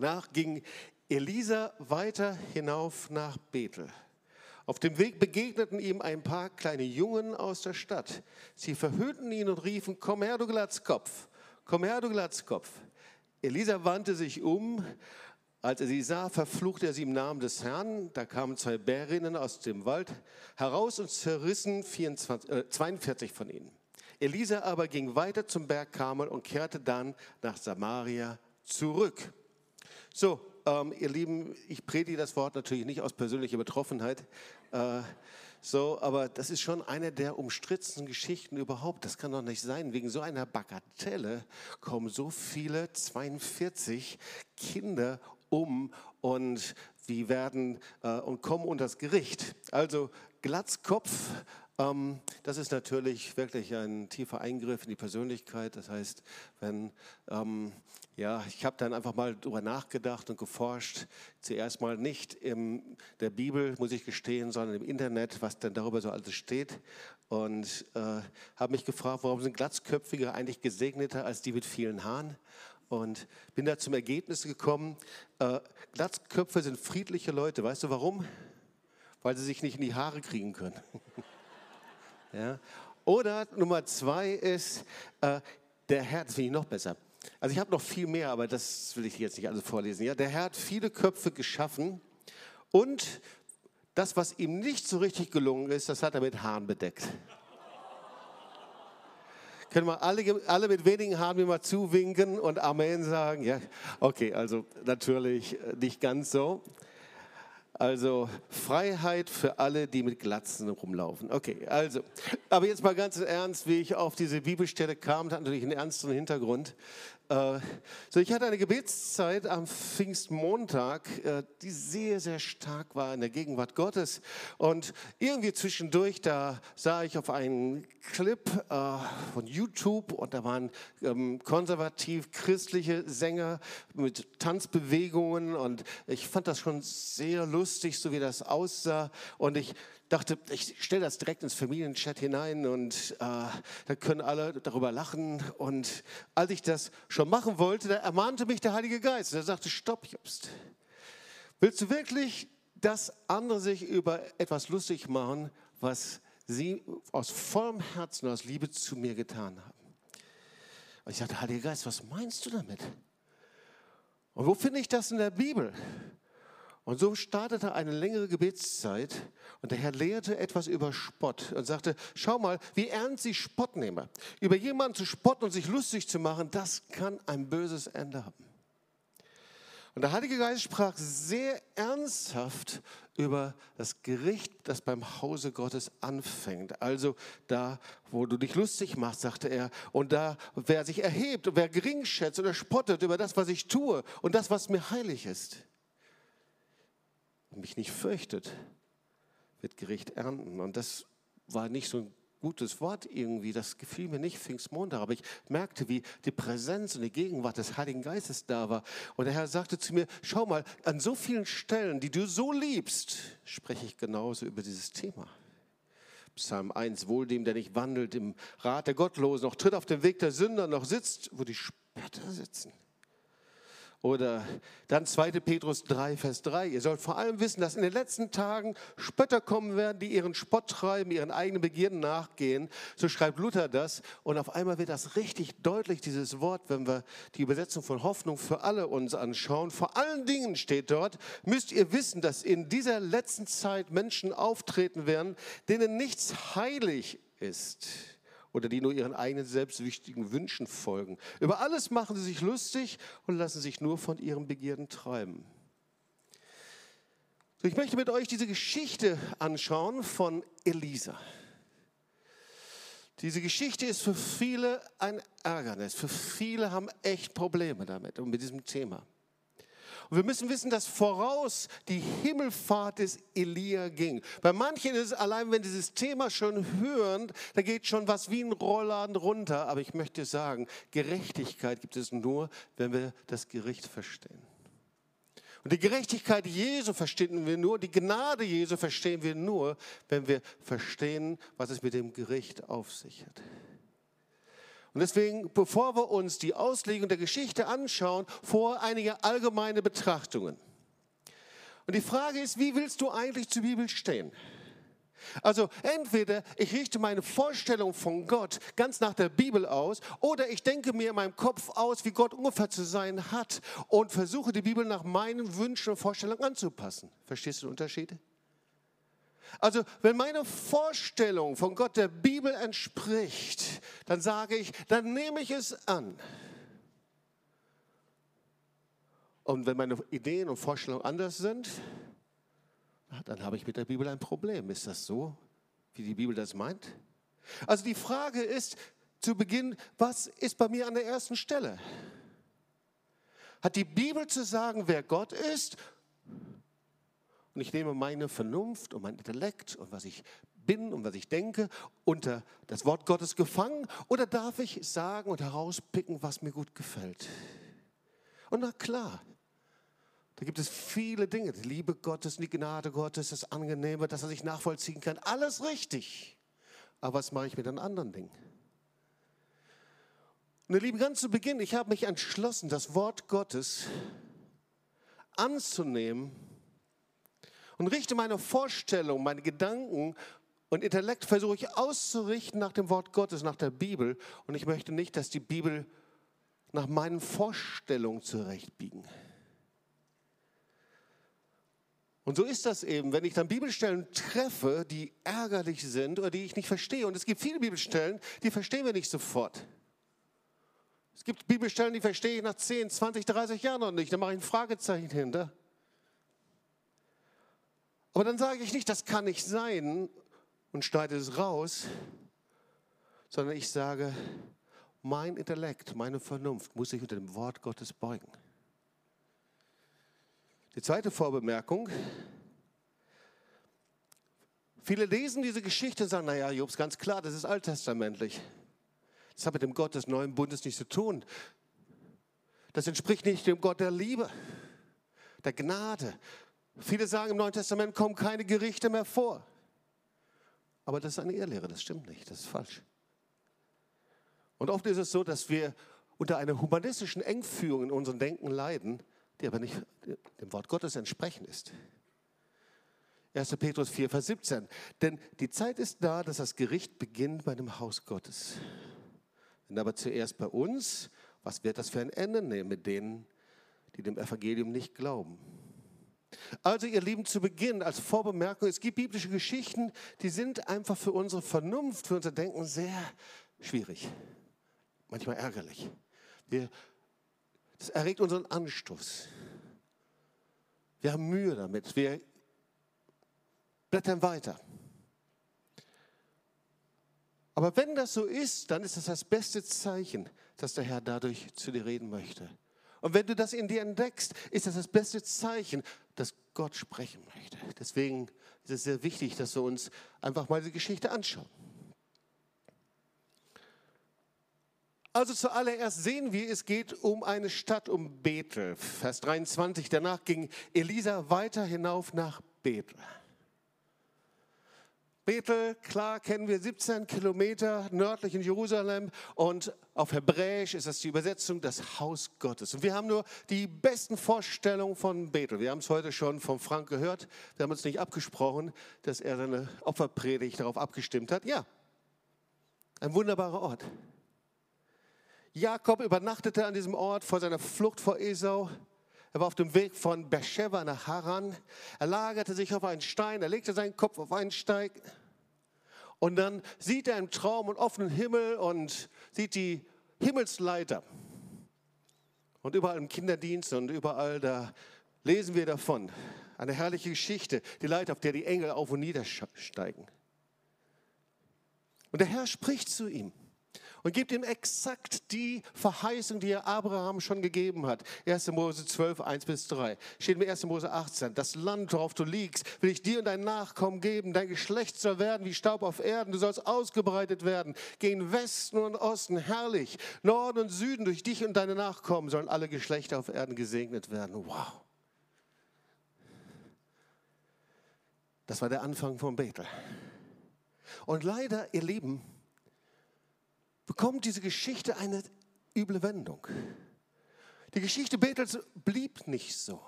Danach ging Elisa weiter hinauf nach Bethel. Auf dem Weg begegneten ihm ein paar kleine Jungen aus der Stadt. Sie verhöhnten ihn und riefen, komm her, du Glatzkopf, komm her, du Glatzkopf. Elisa wandte sich um. Als er sie sah, verfluchte er sie im Namen des Herrn. Da kamen zwei Bärinnen aus dem Wald heraus und zerrissen 24, äh, 42 von ihnen. Elisa aber ging weiter zum Berg Karmel und kehrte dann nach Samaria zurück. So, ähm, ihr Lieben, ich predige das Wort natürlich nicht aus persönlicher Betroffenheit. Äh, so, aber das ist schon eine der umstrittensten Geschichten überhaupt. Das kann doch nicht sein. Wegen so einer Bagatelle kommen so viele 42 Kinder um und wir werden äh, und kommen unter das Gericht. Also Glatzkopf das ist natürlich wirklich ein tiefer Eingriff in die Persönlichkeit. Das heißt, wenn, ähm, ja, ich habe dann einfach mal darüber nachgedacht und geforscht. Zuerst mal nicht in der Bibel, muss ich gestehen, sondern im Internet, was denn darüber so alles steht. Und äh, habe mich gefragt, warum sind Glatzköpfige eigentlich gesegneter als die mit vielen Haaren? Und bin da zum Ergebnis gekommen, äh, Glatzköpfe sind friedliche Leute. Weißt du warum? Weil sie sich nicht in die Haare kriegen können. Ja? Oder Nummer zwei ist, äh, der Herr, das finde ich noch besser. Also ich habe noch viel mehr, aber das will ich jetzt nicht alles vorlesen. Ja? Der Herr hat viele Köpfe geschaffen und das, was ihm nicht so richtig gelungen ist, das hat er mit Haaren bedeckt. Können wir alle, alle mit wenigen Haaren mir mal zuwinken und Amen sagen? Ja, okay, also natürlich nicht ganz so. Also Freiheit für alle, die mit Glatzen rumlaufen. Okay, also, aber jetzt mal ganz ernst, wie ich auf diese Bibelstelle kam, hat natürlich einen ernsten Hintergrund. Äh, so, ich hatte eine Gebetszeit am Pfingstmontag, äh, die sehr, sehr stark war in der Gegenwart Gottes. Und irgendwie zwischendurch, da sah ich auf einen Clip äh, von YouTube und da waren ähm, konservativ-christliche Sänger mit Tanzbewegungen und ich fand das schon sehr lustig, so wie das aussah. Und ich dachte, ich stelle das direkt ins Familienchat hinein und äh, da können alle darüber lachen. Und als ich das schon machen wollte, da ermahnte mich der Heilige Geist. Er sagte, stopp, Jobst. Willst du wirklich, dass andere sich über etwas lustig machen, was sie aus vollem Herzen, aus Liebe zu mir getan haben? Und ich sagte, Heiliger Geist, was meinst du damit? Und wo finde ich das in der Bibel? Und so startete eine längere Gebetszeit und der Herr lehrte etwas über Spott und sagte, schau mal, wie ernst sie Spott nehmen. Über jemanden zu spotten und sich lustig zu machen, das kann ein böses Ende haben. Und der Heilige Geist sprach sehr ernsthaft über das Gericht, das beim Hause Gottes anfängt. Also da, wo du dich lustig machst, sagte er, und da, wer sich erhebt und wer gering schätzt oder spottet über das, was ich tue und das, was mir heilig ist mich nicht fürchtet, wird Gericht ernten. Und das war nicht so ein gutes Wort irgendwie, das gefiel mir nicht Pfingstmontag, aber ich merkte, wie die Präsenz und die Gegenwart des Heiligen Geistes da war. Und der Herr sagte zu mir, schau mal, an so vielen Stellen, die du so liebst, spreche ich genauso über dieses Thema. Psalm 1, wohl dem, der nicht wandelt im Rat der Gottlosen, noch tritt auf den Weg der Sünder, noch sitzt, wo die Spötter sitzen. Oder dann 2. Petrus 3, Vers 3. Ihr sollt vor allem wissen, dass in den letzten Tagen Spötter kommen werden, die ihren Spott treiben, ihren eigenen Begierden nachgehen. So schreibt Luther das. Und auf einmal wird das richtig deutlich, dieses Wort, wenn wir die Übersetzung von Hoffnung für alle uns anschauen. Vor allen Dingen steht dort, müsst ihr wissen, dass in dieser letzten Zeit Menschen auftreten werden, denen nichts heilig ist oder die nur ihren eigenen selbstwichtigen Wünschen folgen. Über alles machen sie sich lustig und lassen sich nur von ihren Begierden treiben. Ich möchte mit euch diese Geschichte anschauen von Elisa. Diese Geschichte ist für viele ein Ärgernis. Für viele haben echt Probleme damit und mit diesem Thema. Und wir müssen wissen, dass voraus die Himmelfahrt des Elia ging. Bei manchen ist es allein, wenn dieses Thema schon hören, da geht schon was wie ein Rollladen runter. Aber ich möchte sagen, Gerechtigkeit gibt es nur, wenn wir das Gericht verstehen. Und die Gerechtigkeit Jesu verstehen wir nur, die Gnade Jesu verstehen wir nur, wenn wir verstehen, was es mit dem Gericht auf sich hat. Und deswegen, bevor wir uns die Auslegung der Geschichte anschauen, vor einige allgemeine Betrachtungen. Und die Frage ist, wie willst du eigentlich zur Bibel stehen? Also entweder ich richte meine Vorstellung von Gott ganz nach der Bibel aus oder ich denke mir in meinem Kopf aus, wie Gott ungefähr zu sein hat und versuche die Bibel nach meinen Wünschen und Vorstellungen anzupassen. Verstehst du den Unterschied? Also wenn meine Vorstellung von Gott der Bibel entspricht, dann sage ich, dann nehme ich es an. Und wenn meine Ideen und Vorstellungen anders sind, dann habe ich mit der Bibel ein Problem. Ist das so, wie die Bibel das meint? Also die Frage ist zu Beginn, was ist bei mir an der ersten Stelle? Hat die Bibel zu sagen, wer Gott ist? Und ich nehme meine Vernunft und mein Intellekt und was ich bin und was ich denke unter das Wort Gottes gefangen? Oder darf ich sagen und herauspicken, was mir gut gefällt? Und na klar, da gibt es viele Dinge. Die Liebe Gottes, die Gnade Gottes, das Angenehme, dass er sich nachvollziehen kann. Alles richtig. Aber was mache ich mit den anderen Dingen? Und ihr Lieben, ganz zu Beginn, ich habe mich entschlossen, das Wort Gottes anzunehmen und richte meine Vorstellung, meine Gedanken und Intellekt versuche ich auszurichten nach dem Wort Gottes, nach der Bibel. Und ich möchte nicht, dass die Bibel nach meinen Vorstellungen zurechtbiegen. Und so ist das eben, wenn ich dann Bibelstellen treffe, die ärgerlich sind oder die ich nicht verstehe. Und es gibt viele Bibelstellen, die verstehen wir nicht sofort. Es gibt Bibelstellen, die verstehe ich nach 10, 20, 30 Jahren noch nicht. Da mache ich ein Fragezeichen hinter. Aber dann sage ich nicht, das kann nicht sein und schneide es raus, sondern ich sage, mein Intellekt, meine Vernunft muss sich unter dem Wort Gottes beugen. Die zweite Vorbemerkung. Viele lesen diese Geschichte und sagen, naja, Jobs, ganz klar, das ist alttestamentlich. Das hat mit dem Gott des neuen Bundes nichts zu tun. Das entspricht nicht dem Gott der Liebe, der Gnade. Viele sagen, im Neuen Testament kommen keine Gerichte mehr vor. Aber das ist eine Irrlehre, das stimmt nicht, das ist falsch. Und oft ist es so, dass wir unter einer humanistischen Engführung in unserem Denken leiden, die aber nicht dem Wort Gottes entsprechen ist. 1. Petrus 4, Vers 17. Denn die Zeit ist da, dass das Gericht beginnt bei dem Haus Gottes. Wenn aber zuerst bei uns, was wird das für ein Ende nehmen mit denen, die dem Evangelium nicht glauben? Also ihr Lieben, zu Beginn als Vorbemerkung, es gibt biblische Geschichten, die sind einfach für unsere Vernunft, für unser Denken sehr schwierig, manchmal ärgerlich. Wir das erregt unseren Anstoß. Wir haben Mühe damit. Wir blättern weiter. Aber wenn das so ist, dann ist das das beste Zeichen, dass der Herr dadurch zu dir reden möchte. Und wenn du das in dir entdeckst, ist das das beste Zeichen, Gott sprechen möchte. Deswegen ist es sehr wichtig, dass wir uns einfach mal die Geschichte anschauen. Also zuallererst sehen wir, es geht um eine Stadt, um Bethel. Vers 23, danach ging Elisa weiter hinauf nach Bethel. Bethel, klar kennen wir 17 Kilometer nördlich in Jerusalem und auf Hebräisch ist das die Übersetzung das Haus Gottes. Und wir haben nur die besten Vorstellungen von Bethel. Wir haben es heute schon von Frank gehört. Wir haben uns nicht abgesprochen, dass er seine Opferpredigt darauf abgestimmt hat. Ja, ein wunderbarer Ort. Jakob übernachtete an diesem Ort vor seiner Flucht vor Esau. Er war auf dem Weg von Beersheba nach Haran. Er lagerte sich auf einen Stein, er legte seinen Kopf auf einen Stein. Und dann sieht er im Traum einen offenen Himmel und sieht die Himmelsleiter. Und überall im Kinderdienst und überall da lesen wir davon. Eine herrliche Geschichte, die Leiter, auf der die Engel auf und niedersteigen. Und der Herr spricht zu ihm und gibt ihm exakt die Verheißung, die er Abraham schon gegeben hat. 1. Mose 12, 1 bis 3. Steht in 1. Mose 18. Das Land, worauf du liegst, will ich dir und dein Nachkommen geben. Dein Geschlecht soll werden wie Staub auf Erden. Du sollst ausgebreitet werden. Gehen Westen und Osten herrlich. Norden und Süden durch dich und deine Nachkommen sollen alle Geschlechter auf Erden gesegnet werden. Wow. Das war der Anfang von Bethel. Und leider, ihr Lieben, bekommt diese Geschichte eine üble Wendung. Die Geschichte Bethels blieb nicht so.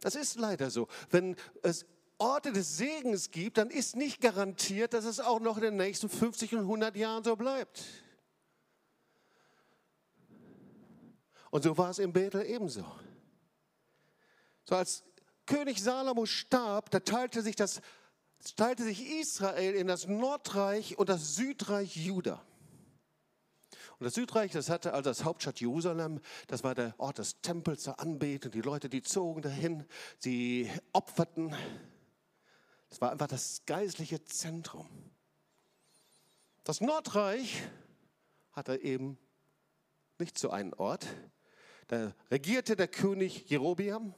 Das ist leider so. Wenn es Orte des Segens gibt, dann ist nicht garantiert, dass es auch noch in den nächsten 50 und 100 Jahren so bleibt. Und so war es in Bethel ebenso. So als König Salomo starb, da teilte sich, das, teilte sich Israel in das Nordreich und das Südreich Juda. Und das Südreich, das hatte also das Hauptstadt Jerusalem, das war der Ort des Tempels zur Anbetung. Die Leute, die zogen dahin, sie opferten. Das war einfach das geistliche Zentrum. Das Nordreich hatte eben nicht so einen Ort. Da regierte der König Jerobiam.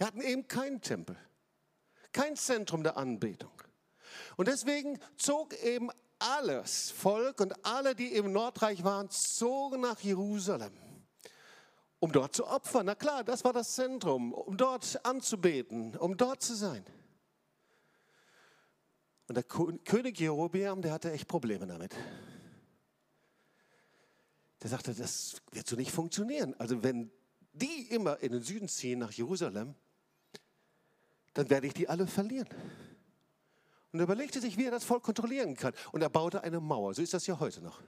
Die hatten eben keinen Tempel, kein Zentrum der Anbetung. Und deswegen zog eben alles Volk und alle, die im Nordreich waren, zogen nach Jerusalem, um dort zu opfern. Na klar, das war das Zentrum, um dort anzubeten, um dort zu sein. Und der König Jerobeam, der hatte echt Probleme damit. Der sagte, das wird so nicht funktionieren. Also wenn die immer in den Süden ziehen nach Jerusalem, dann werde ich die alle verlieren. Und er überlegte sich, wie er das Volk kontrollieren kann. Und er baute eine Mauer. So ist das ja heute noch.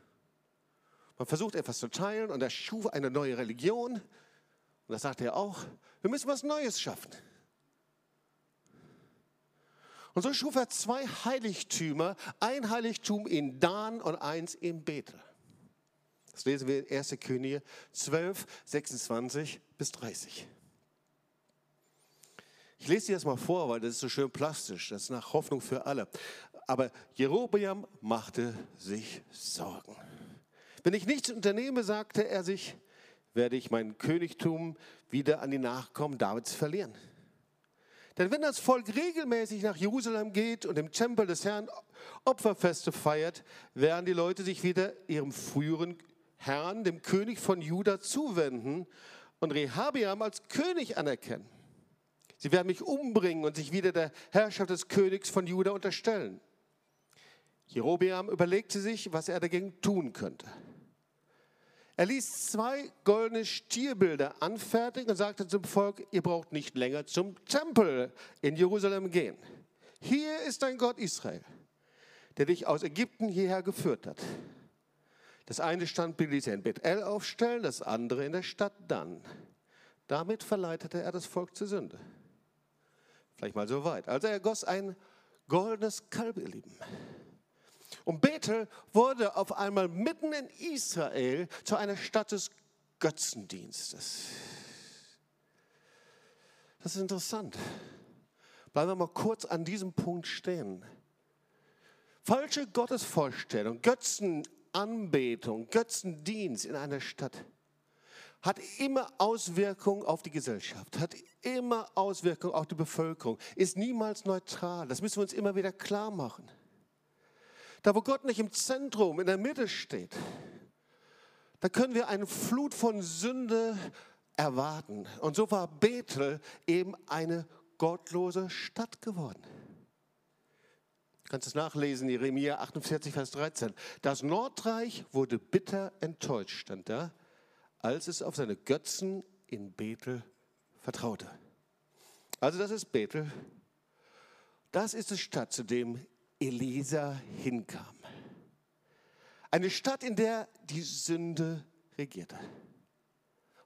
Man versucht etwas zu teilen und er schuf eine neue Religion. Und das sagte er auch. Wir müssen was Neues schaffen. Und so schuf er zwei Heiligtümer. Ein Heiligtum in Dan und eins in Bethel. Das lesen wir in 1. Könige 12, 26 bis 30. Ich lese dir das mal vor, weil das ist so schön plastisch. Das ist nach Hoffnung für alle. Aber Jerobeam machte sich Sorgen. Wenn ich nichts unternehme, sagte er sich, werde ich mein Königtum wieder an die Nachkommen Davids verlieren. Denn wenn das Volk regelmäßig nach Jerusalem geht und im Tempel des Herrn Opferfeste feiert, werden die Leute sich wieder ihrem früheren Herrn, dem König von Juda, zuwenden und Rehabiam als König anerkennen. Sie werden mich umbringen und sich wieder der Herrschaft des Königs von Juda unterstellen. Jerobeam überlegte sich, was er dagegen tun könnte. Er ließ zwei goldene Stierbilder anfertigen und sagte zum Volk, ihr braucht nicht länger zum Tempel in Jerusalem gehen. Hier ist dein Gott Israel, der dich aus Ägypten hierher geführt hat. Das eine Standbild ließ er in Bethel aufstellen, das andere in der Stadt Dan. Damit verleitete er das Volk zur Sünde. Vielleicht mal so weit. Also er goss ein goldenes Kalb, ihr Lieben. Und Bethel wurde auf einmal mitten in Israel zu einer Stadt des Götzendienstes. Das ist interessant. Bleiben wir mal kurz an diesem Punkt stehen. Falsche Gottesvorstellung, Götzenanbetung, Götzendienst in einer Stadt hat immer Auswirkungen auf die Gesellschaft, hat immer Auswirkungen auf die Bevölkerung, ist niemals neutral. Das müssen wir uns immer wieder klar machen. Da, wo Gott nicht im Zentrum, in der Mitte steht, da können wir eine Flut von Sünde erwarten. Und so war Bethel eben eine gottlose Stadt geworden. Du kannst es nachlesen, Jeremia 48, Vers 13. Das Nordreich wurde bitter enttäuscht, stand da als es auf seine Götzen in Bethel vertraute. Also das ist Bethel. Das ist die Stadt, zu dem Elisa hinkam. Eine Stadt, in der die Sünde regierte.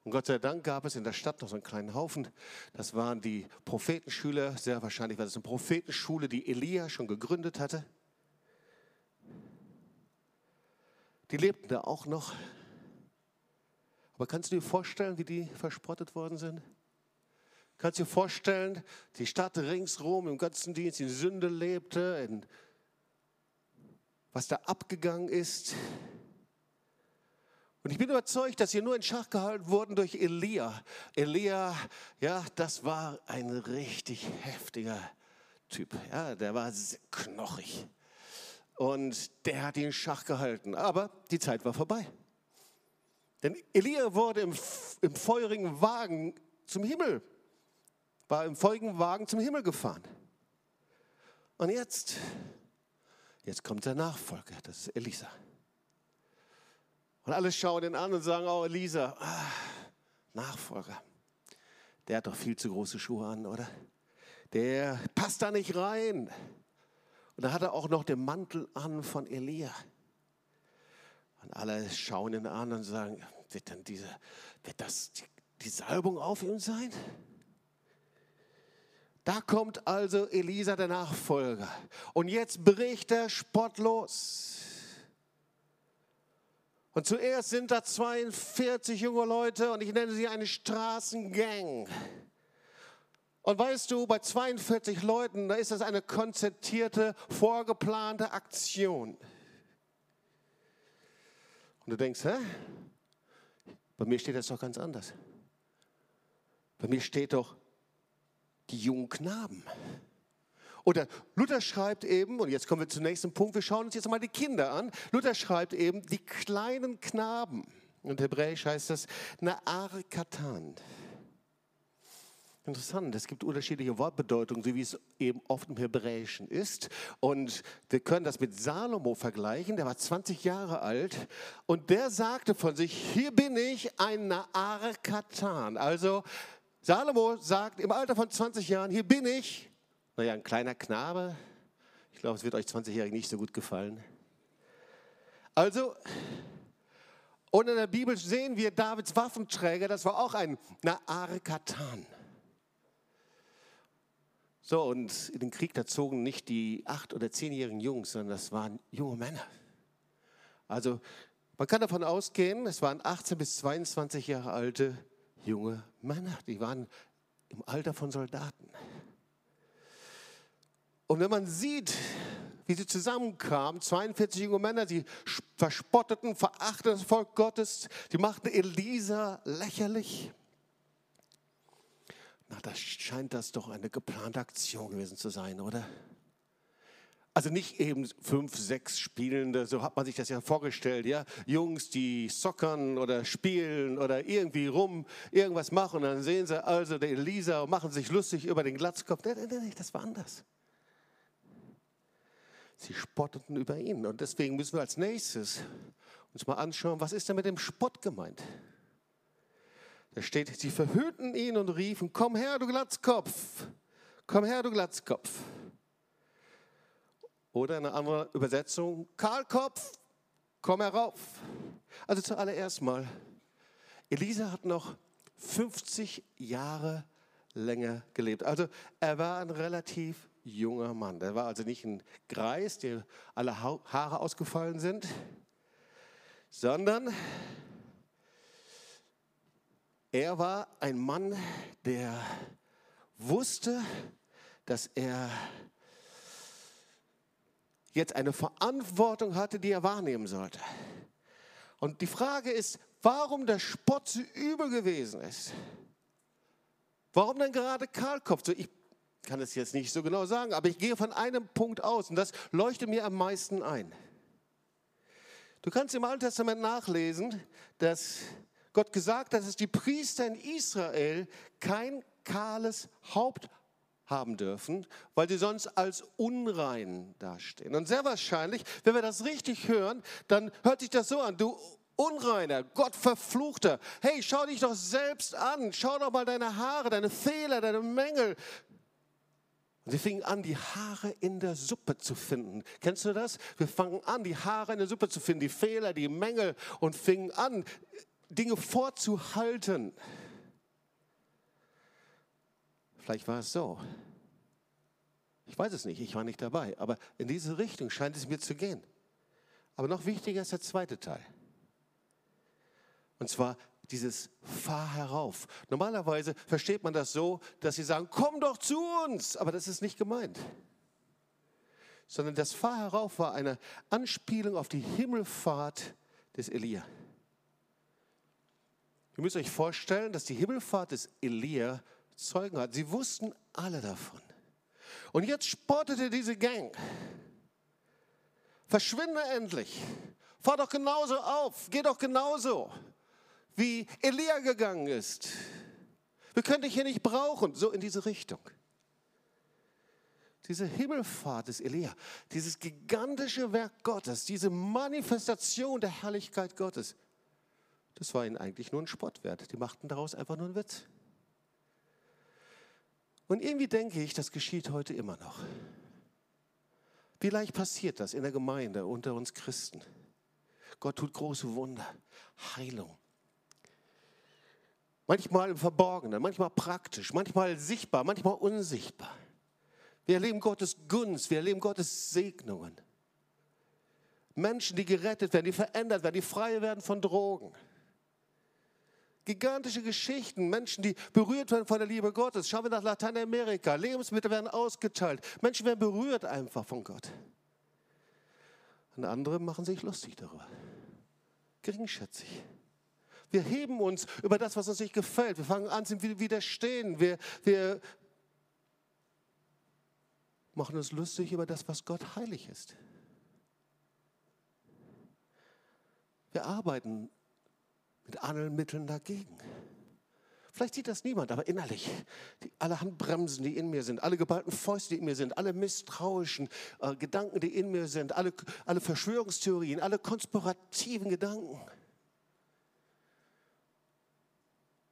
Und Gott sei Dank gab es in der Stadt noch so einen kleinen Haufen. Das waren die Prophetenschüler. Sehr wahrscheinlich war das eine Prophetenschule, die Elia schon gegründet hatte. Die lebten da auch noch. Aber kannst du dir vorstellen, wie die verspottet worden sind? Kannst du dir vorstellen, die Stadt ringsrum im Götzendienst in Sünde lebte, in was da abgegangen ist? Und ich bin überzeugt, dass sie nur in Schach gehalten wurden durch Elia. Elia, ja, das war ein richtig heftiger Typ. Ja, der war knochig. Und der hat ihn in Schach gehalten. Aber die Zeit war vorbei. Denn Elia wurde im, im feurigen Wagen zum Himmel, war im feurigen Wagen zum Himmel gefahren. Und jetzt, jetzt kommt der Nachfolger, das ist Elisa. Und alle schauen ihn an und sagen, oh Elisa, ah, Nachfolger, der hat doch viel zu große Schuhe an, oder? Der passt da nicht rein. Und da hat er auch noch den Mantel an von Elia. Und alle schauen ihn an und sagen, wird dann diese, wird das die, die Salbung auf ihm sein? Da kommt also Elisa, der Nachfolger. Und jetzt bricht der Spott los. Und zuerst sind da 42 junge Leute und ich nenne sie eine Straßengang. Und weißt du, bei 42 Leuten, da ist das eine konzertierte, vorgeplante Aktion. Und du denkst, hä? Bei mir steht das doch ganz anders. Bei mir steht doch, die jungen Knaben. Oder Luther schreibt eben, und jetzt kommen wir zum nächsten Punkt, wir schauen uns jetzt mal die Kinder an. Luther schreibt eben, die kleinen Knaben. Und hebräisch heißt das Naar Katan. Interessant, es gibt unterschiedliche Wortbedeutungen, so wie es eben oft im Hebräischen ist. Und wir können das mit Salomo vergleichen, der war 20 Jahre alt und der sagte von sich, hier bin ich ein Naar Katan. Also Salomo sagt im Alter von 20 Jahren, hier bin ich, naja, ein kleiner Knabe. Ich glaube, es wird euch 20-Jährigen nicht so gut gefallen. Also, und in der Bibel sehen wir Davids Waffenträger, das war auch ein Naarkatan. So, und in den Krieg, da zogen nicht die acht- oder zehnjährigen Jungs, sondern das waren junge Männer. Also, man kann davon ausgehen, es waren 18 bis 22 Jahre alte junge Männer, die waren im Alter von Soldaten. Und wenn man sieht, wie sie zusammenkamen, 42 junge Männer, sie verspotteten, verachteten das Volk Gottes, sie machten Elisa lächerlich. Na, das scheint das doch eine geplante Aktion gewesen zu sein, oder? Also nicht eben fünf, sechs Spielende, so hat man sich das ja vorgestellt, ja. Jungs, die sockern oder spielen oder irgendwie rum, irgendwas machen. Dann sehen sie also der Elisa und machen sich lustig über den Glatzkopf. Nee, nee, nee, das war anders. Sie spotteten über ihn. Und deswegen müssen wir als nächstes uns mal anschauen, was ist denn mit dem Spott gemeint? Da steht, sie verhüllten ihn und riefen, komm her, du Glatzkopf, komm her, du Glatzkopf. Oder eine andere Übersetzung, Kahlkopf, komm herauf. Also zuallererst mal, Elisa hat noch 50 Jahre länger gelebt. Also er war ein relativ junger Mann. Er war also nicht ein Greis, dem alle Haare ausgefallen sind, sondern er war ein Mann, der wusste, dass er jetzt eine Verantwortung hatte, die er wahrnehmen sollte. Und die Frage ist, warum der Spott so übel gewesen ist. Warum denn gerade Karlkopf? So, ich kann es jetzt nicht so genau sagen, aber ich gehe von einem Punkt aus und das leuchtet mir am meisten ein. Du kannst im Alten Testament nachlesen, dass Gott gesagt hat, dass die Priester in Israel kein kahles Haupt haben dürfen, weil sie sonst als unrein dastehen. Und sehr wahrscheinlich, wenn wir das richtig hören, dann hört sich das so an, du Unreiner, Gott verfluchter, hey, schau dich doch selbst an, schau doch mal deine Haare, deine Fehler, deine Mängel. Und sie fingen an, die Haare in der Suppe zu finden. Kennst du das? Wir fangen an, die Haare in der Suppe zu finden, die Fehler, die Mängel und fingen an, Dinge vorzuhalten. Vielleicht war es so. Ich weiß es nicht, ich war nicht dabei. Aber in diese Richtung scheint es mir zu gehen. Aber noch wichtiger ist der zweite Teil. Und zwar dieses Fahr herauf. Normalerweise versteht man das so, dass sie sagen, komm doch zu uns. Aber das ist nicht gemeint. Sondern das Fahr herauf war eine Anspielung auf die Himmelfahrt des Elia. Ihr müsst euch vorstellen, dass die Himmelfahrt des Elia Zeugen hat. Sie wussten alle davon. Und jetzt spottete diese Gang. Verschwinde endlich. Fahr doch genauso auf. Geh doch genauso, wie Elia gegangen ist. Wir können dich hier nicht brauchen. So in diese Richtung. Diese Himmelfahrt des Elia, dieses gigantische Werk Gottes, diese Manifestation der Herrlichkeit Gottes, das war ihnen eigentlich nur ein Spottwert. Die machten daraus einfach nur einen Witz. Und irgendwie denke ich, das geschieht heute immer noch. Wie leicht passiert das in der Gemeinde unter uns Christen? Gott tut große Wunder, Heilung. Manchmal im Verborgenen, manchmal praktisch, manchmal sichtbar, manchmal unsichtbar. Wir erleben Gottes Gunst, wir erleben Gottes Segnungen. Menschen, die gerettet werden, die verändert werden, die frei werden von Drogen. Gigantische Geschichten, Menschen, die berührt werden von der Liebe Gottes. Schauen wir nach Lateinamerika, Lebensmittel werden ausgeteilt, Menschen werden berührt einfach von Gott. Und andere machen sich lustig darüber, geringschätzig. Wir heben uns über das, was uns nicht gefällt. Wir fangen an zu widerstehen. Wir, wir machen uns lustig über das, was Gott heilig ist. Wir arbeiten mit allen Mitteln dagegen. Vielleicht sieht das niemand, aber innerlich, die, alle Handbremsen, die in mir sind, alle geballten Fäuste, die in mir sind, alle misstrauischen äh, Gedanken, die in mir sind, alle, alle Verschwörungstheorien, alle konspirativen Gedanken.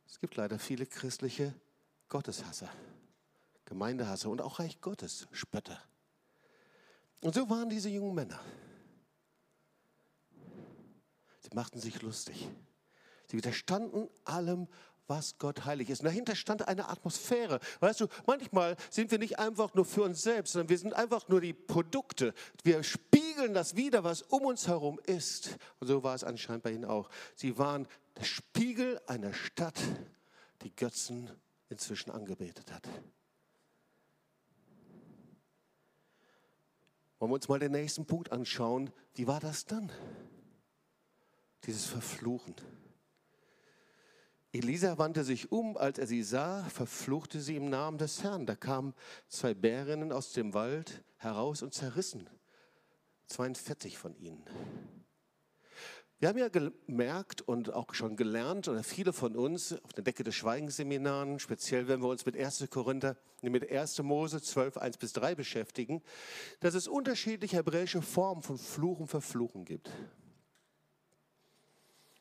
Es gibt leider viele christliche Gotteshasser, Gemeindehasser und auch Reich Gottes Spötter. Und so waren diese jungen Männer. Sie machten sich lustig. Sie widerstanden allem, was Gott heilig ist. Und dahinter stand eine Atmosphäre. Weißt du, manchmal sind wir nicht einfach nur für uns selbst, sondern wir sind einfach nur die Produkte. Wir spiegeln das wieder, was um uns herum ist. Und so war es anscheinend bei ihnen auch. Sie waren der Spiegel einer Stadt, die Götzen inzwischen angebetet hat. Wollen wir uns mal den nächsten Punkt anschauen. Wie war das dann? Dieses Verfluchen. Elisa wandte sich um, als er sie sah, verfluchte sie im Namen des Herrn. Da kamen zwei Bärinnen aus dem Wald heraus und zerrissen 42 von ihnen. Wir haben ja gemerkt und auch schon gelernt, oder viele von uns auf der Decke des Schweigensseminaren, speziell wenn wir uns mit 1. Korinther, mit 1. Mose 12, 1 bis 3 beschäftigen, dass es unterschiedliche hebräische Formen von Fluch und Verfluchen gibt.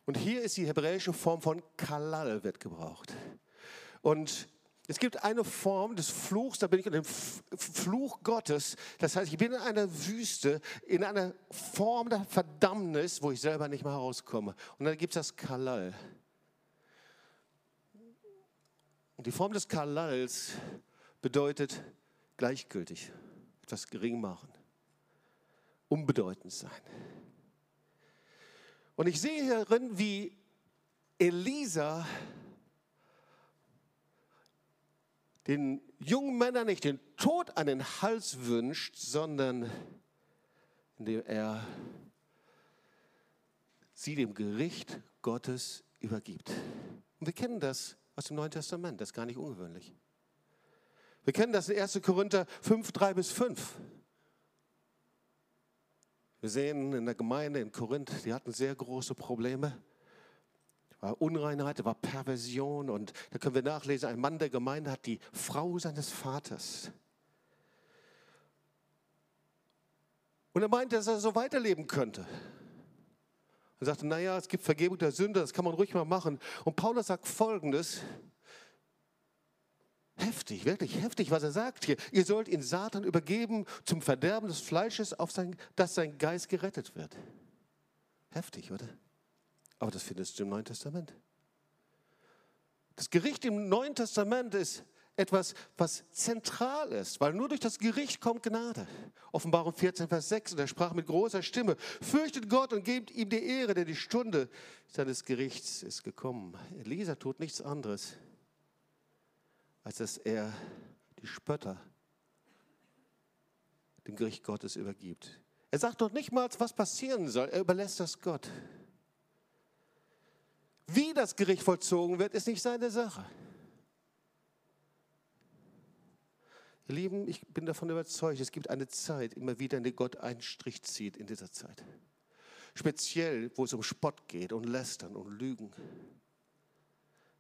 Und hier ist die hebräische Form von Kalal wird gebraucht. Und es gibt eine Form des Fluchs, da bin ich in dem Fluch Gottes. Das heißt, ich bin in einer Wüste, in einer Form der Verdammnis, wo ich selber nicht mehr rauskomme. Und dann gibt es das Kalal. Und die Form des Kalals bedeutet gleichgültig, etwas gering machen, unbedeutend sein. Und ich sehe hierin, wie Elisa den jungen Männern nicht den Tod an den Hals wünscht, sondern indem er sie dem Gericht Gottes übergibt. Und wir kennen das aus dem Neuen Testament, das ist gar nicht ungewöhnlich. Wir kennen das in 1. Korinther 5, 3 bis 5. Wir sehen in der Gemeinde in Korinth, die hatten sehr große Probleme. War Unreinheit, war Perversion und da können wir nachlesen, ein Mann der Gemeinde hat die Frau seines Vaters. Und er meinte, dass er so weiterleben könnte. Er sagte, naja, es gibt Vergebung der Sünde, das kann man ruhig mal machen. Und Paulus sagt Folgendes, Heftig, wirklich heftig, was er sagt hier. Ihr sollt ihn Satan übergeben zum Verderben des Fleisches, auf sein, dass sein Geist gerettet wird. Heftig, oder? Aber das findest du im Neuen Testament. Das Gericht im Neuen Testament ist etwas, was zentral ist, weil nur durch das Gericht kommt Gnade. Offenbarung 14, Vers 6, und er sprach mit großer Stimme, fürchtet Gott und gebt ihm die Ehre, denn die Stunde seines Gerichts ist gekommen. Elisa tut nichts anderes, als dass er die Spötter dem Gericht Gottes übergibt. Er sagt doch nicht mal, was passieren soll. Er überlässt das Gott. Wie das Gericht vollzogen wird, ist nicht seine Sache. Ihr Lieben, ich bin davon überzeugt, es gibt eine Zeit immer wieder, in der Gott einen Strich zieht in dieser Zeit. Speziell, wo es um Spott geht und Lästern und Lügen.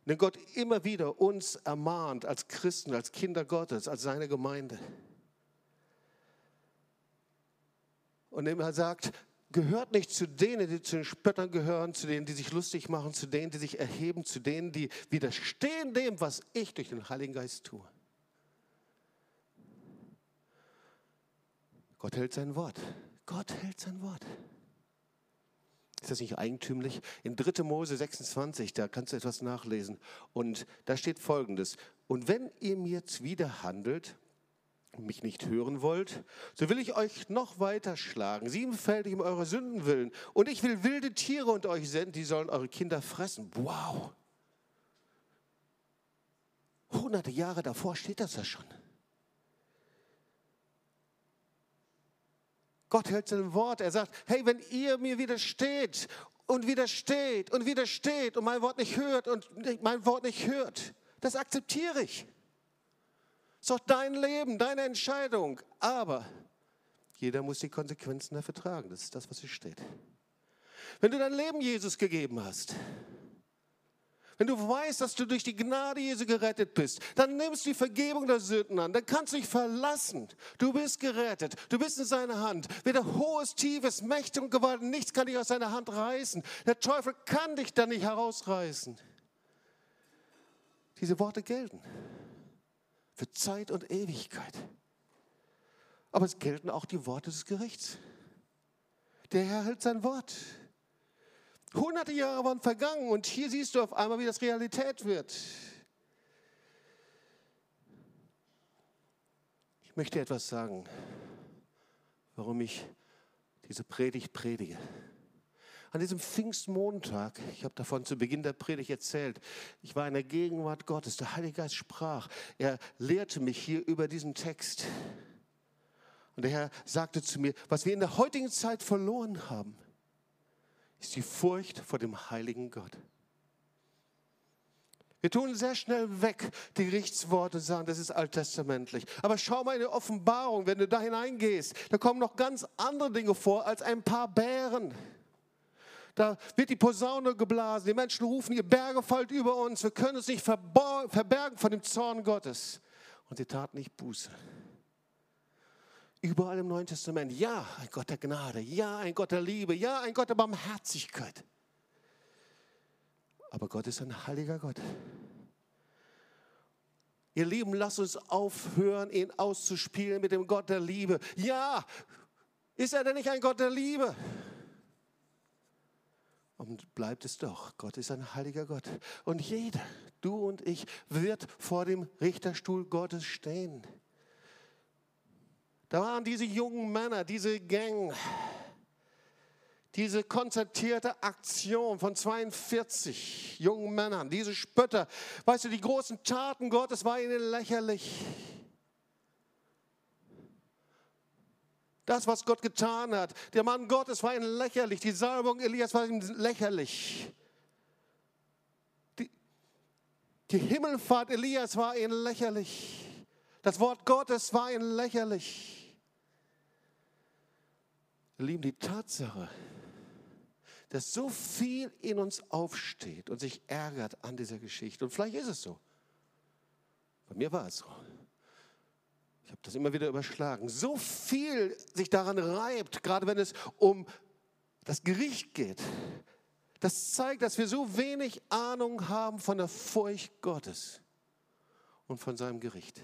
Denn Gott immer wieder uns ermahnt als Christen, als Kinder Gottes, als seine Gemeinde. Und er sagt, gehört nicht zu denen, die zu den Spöttern gehören, zu denen, die sich lustig machen, zu denen, die sich erheben, zu denen, die widerstehen dem, was ich durch den Heiligen Geist tue. Gott hält sein Wort. Gott hält sein Wort. Ist das nicht eigentümlich? In 3. Mose 26, da kannst du etwas nachlesen. Und da steht folgendes. Und wenn ihr mir zuwider handelt, und mich nicht hören wollt, so will ich euch noch weiter schlagen, siebenfältig um eure Sünden willen. Und ich will wilde Tiere unter euch senden, die sollen eure Kinder fressen. Wow! Hunderte Jahre davor steht das ja schon. Gott hält sein Wort. Er sagt, hey, wenn ihr mir widersteht und widersteht und widersteht und mein Wort nicht hört und mein Wort nicht hört, das akzeptiere ich. Ist doch dein Leben, deine Entscheidung. Aber jeder muss die Konsequenzen dafür tragen. Das ist das, was hier steht. Wenn du dein Leben Jesus gegeben hast, wenn du weißt, dass du durch die Gnade Jesu gerettet bist, dann nimmst du die Vergebung der Sünden an. Dann kannst du dich verlassen. Du bist gerettet. Du bist in seiner Hand. Weder hohes, tiefes, Mächte und Gewalt, nichts kann dich aus seiner Hand reißen. Der Teufel kann dich da nicht herausreißen. Diese Worte gelten für Zeit und Ewigkeit. Aber es gelten auch die Worte des Gerichts. Der Herr hält sein Wort. Hunderte Jahre waren vergangen und hier siehst du auf einmal, wie das Realität wird. Ich möchte etwas sagen, warum ich diese Predigt predige. An diesem Pfingstmontag, ich habe davon zu Beginn der Predigt erzählt, ich war in der Gegenwart Gottes, der Heilige Geist sprach, er lehrte mich hier über diesen Text. Und der Herr sagte zu mir, was wir in der heutigen Zeit verloren haben, ist die Furcht vor dem heiligen Gott. Wir tun sehr schnell weg die Gerichtsworte und sagen, das ist alttestamentlich. Aber schau mal in die Offenbarung, wenn du da hineingehst, da kommen noch ganz andere Dinge vor als ein paar Bären. Da wird die Posaune geblasen. Die Menschen rufen, ihr Berge fallt über uns. Wir können uns nicht verbergen von dem Zorn Gottes. Und sie taten nicht Buße. Überall im Neuen Testament. Ja, ein Gott der Gnade. Ja, ein Gott der Liebe. Ja, ein Gott der Barmherzigkeit. Aber Gott ist ein heiliger Gott. Ihr Lieben, lasst uns aufhören, ihn auszuspielen mit dem Gott der Liebe. Ja, ist er denn nicht ein Gott der Liebe? Und bleibt es doch. Gott ist ein heiliger Gott. Und jeder, du und ich, wird vor dem Richterstuhl Gottes stehen. Da waren diese jungen Männer, diese Gang, diese konzertierte Aktion von 42 jungen Männern, diese Spötter. Weißt du, die großen Taten Gottes waren ihnen lächerlich. Das, was Gott getan hat. Der Mann Gottes war ihnen lächerlich. Die Salbung Elias war ihnen lächerlich. Die, die Himmelfahrt Elias war ihnen lächerlich. Das Wort Gottes war ihnen lächerlich. Lieben, die Tatsache, dass so viel in uns aufsteht und sich ärgert an dieser Geschichte, und vielleicht ist es so. Bei mir war es so. Ich habe das immer wieder überschlagen. So viel sich daran reibt, gerade wenn es um das Gericht geht. Das zeigt, dass wir so wenig Ahnung haben von der Furcht Gottes und von seinem Gericht.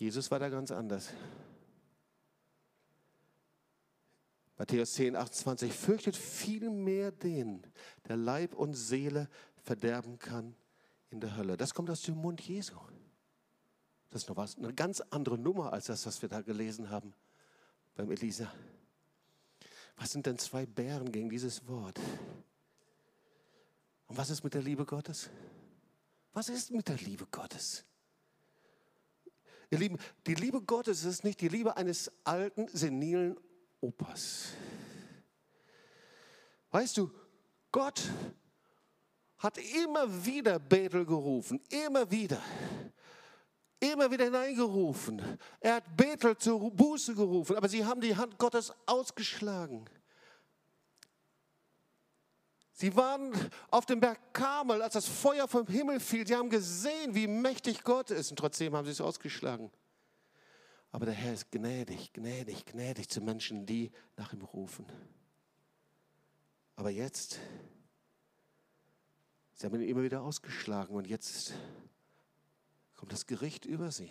Jesus war da ganz anders. Matthäus 10, 28, fürchtet vielmehr den, der Leib und Seele verderben kann in der Hölle. Das kommt aus dem Mund Jesu. Das ist noch was, eine ganz andere Nummer als das, was wir da gelesen haben beim Elisa. Was sind denn zwei Bären gegen dieses Wort? Und was ist mit der Liebe Gottes? Was ist mit der Liebe Gottes? Ihr Lieben, die Liebe Gottes ist nicht die Liebe eines alten, senilen Opas. Weißt du, Gott hat immer wieder Bethel gerufen, immer wieder. Immer wieder hineingerufen. Er hat Bethel zur Buße gerufen, aber sie haben die Hand Gottes ausgeschlagen. Sie waren auf dem Berg Karmel, als das Feuer vom Himmel fiel. Sie haben gesehen, wie mächtig Gott ist und trotzdem haben sie es ausgeschlagen. Aber der Herr ist gnädig, gnädig, gnädig zu Menschen, die nach ihm rufen. Aber jetzt, sie haben ihn immer wieder ausgeschlagen und jetzt kommt das Gericht über sie.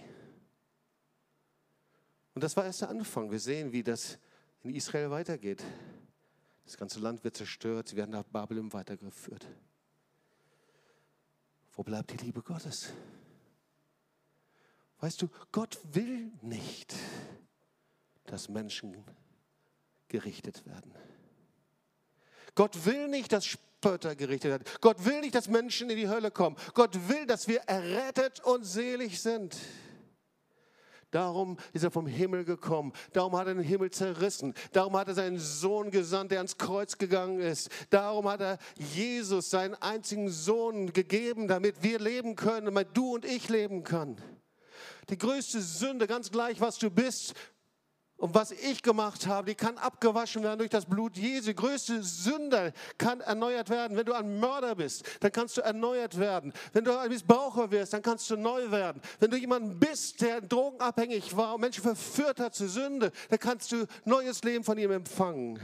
Und das war erst der Anfang. Wir sehen, wie das in Israel weitergeht. Das ganze Land wird zerstört, sie werden nach Babylon weitergeführt. Wo bleibt die Liebe Gottes? Weißt du, Gott will nicht, dass Menschen gerichtet werden. Gott will nicht, dass Spötter gerichtet werden. Gott will nicht, dass Menschen in die Hölle kommen. Gott will, dass wir errettet und selig sind. Darum ist er vom Himmel gekommen. Darum hat er den Himmel zerrissen. Darum hat er seinen Sohn gesandt, der ans Kreuz gegangen ist. Darum hat er Jesus, seinen einzigen Sohn, gegeben, damit wir leben können, damit du und ich leben können. Die größte Sünde, ganz gleich, was du bist, und was ich gemacht habe, die kann abgewaschen werden durch das Blut Jesu. Größte Sünde kann erneuert werden. Wenn du ein Mörder bist, dann kannst du erneuert werden. Wenn du ein Missbraucher wirst, dann kannst du neu werden. Wenn du jemand bist, der drogenabhängig war und Menschen verführt hat zur Sünde, dann kannst du neues Leben von ihm empfangen.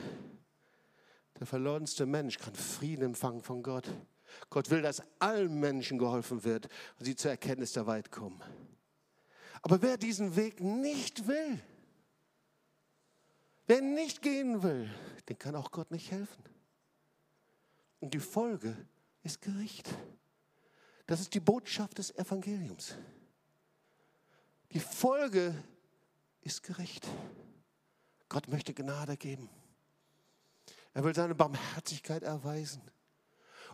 Der verlorenste Mensch kann Frieden empfangen von Gott. Gott will, dass allen Menschen geholfen wird und sie zur Erkenntnis der Weit kommen. Aber wer diesen Weg nicht will, Wer nicht gehen will, den kann auch Gott nicht helfen. Und die Folge ist Gericht. Das ist die Botschaft des Evangeliums. Die Folge ist Gericht. Gott möchte Gnade geben. Er will seine Barmherzigkeit erweisen.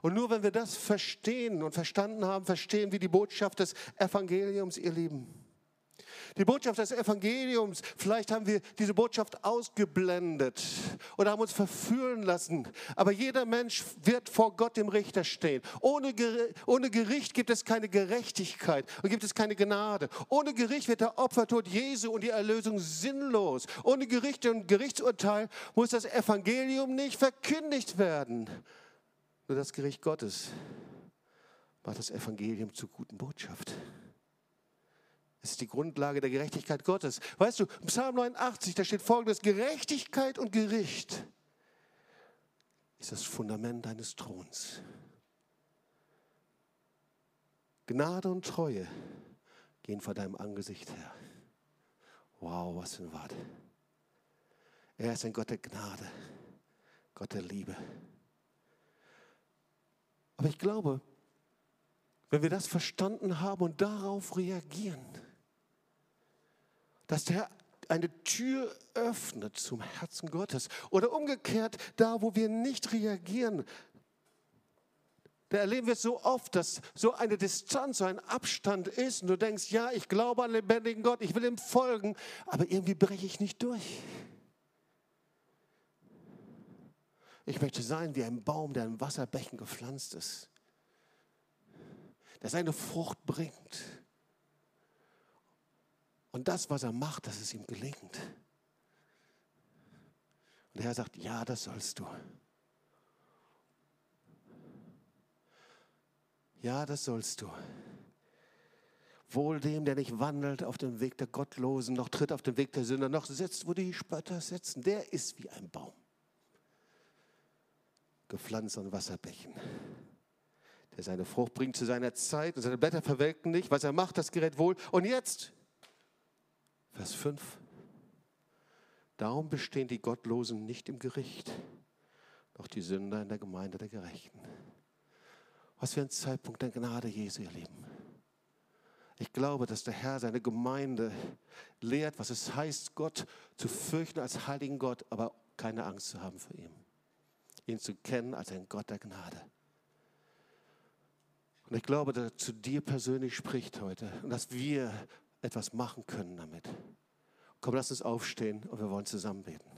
Und nur wenn wir das verstehen und verstanden haben, verstehen wir die Botschaft des Evangeliums, ihr Lieben. Die Botschaft des Evangeliums, vielleicht haben wir diese Botschaft ausgeblendet oder haben uns verführen lassen. Aber jeder Mensch wird vor Gott dem Richter stehen. Ohne, Gericht gibt es keine Gerechtigkeit und gibt es keine Gnade. Ohne Gericht wird der Opfertod Jesu und die Erlösung sinnlos. Ohne Gericht und Gerichtsurteil muss das Evangelium nicht verkündigt werden. Nur das Gericht Gottes macht das Evangelium zur guten Botschaft. Es ist die Grundlage der Gerechtigkeit Gottes. Weißt du, Psalm 89, da steht folgendes, Gerechtigkeit und Gericht ist das Fundament deines Throns. Gnade und Treue gehen vor deinem Angesicht her. Wow, was für ein Wort. Er ist ein Gott der Gnade, Gott der Liebe. Aber ich glaube, wenn wir das verstanden haben und darauf reagieren, dass der eine Tür öffnet zum Herzen Gottes. Oder umgekehrt, da wo wir nicht reagieren, da erleben wir so oft, dass so eine Distanz, so ein Abstand ist und du denkst, ja, ich glaube an den lebendigen Gott, ich will ihm folgen, aber irgendwie breche ich nicht durch. Ich möchte sein wie ein Baum, der in Wasserbecken gepflanzt ist, der seine Frucht bringt und das, was er macht, dass es ihm gelingt. Und der Herr sagt, ja, das sollst du. Ja, das sollst du. Wohl dem, der nicht wandelt auf dem Weg der Gottlosen, noch tritt auf dem Weg der Sünder, noch sitzt, wo die Spötter sitzen. Der ist wie ein Baum, gepflanzt an Wasserbächen, der seine Frucht bringt zu seiner Zeit und seine Blätter verwelken nicht. Was er macht, das gerät wohl. Und jetzt Vers 5. Darum bestehen die Gottlosen nicht im Gericht, doch die Sünder in der Gemeinde der Gerechten. Was für ein Zeitpunkt der Gnade Jesu, ihr Lieben. Ich glaube, dass der Herr seine Gemeinde lehrt, was es heißt, Gott zu fürchten als heiligen Gott, aber keine Angst zu haben vor ihm. Ihn zu kennen als ein Gott der Gnade. Und ich glaube, dass er zu dir persönlich spricht heute und dass wir etwas machen können damit. Komm, lass uns aufstehen und wir wollen zusammen beten.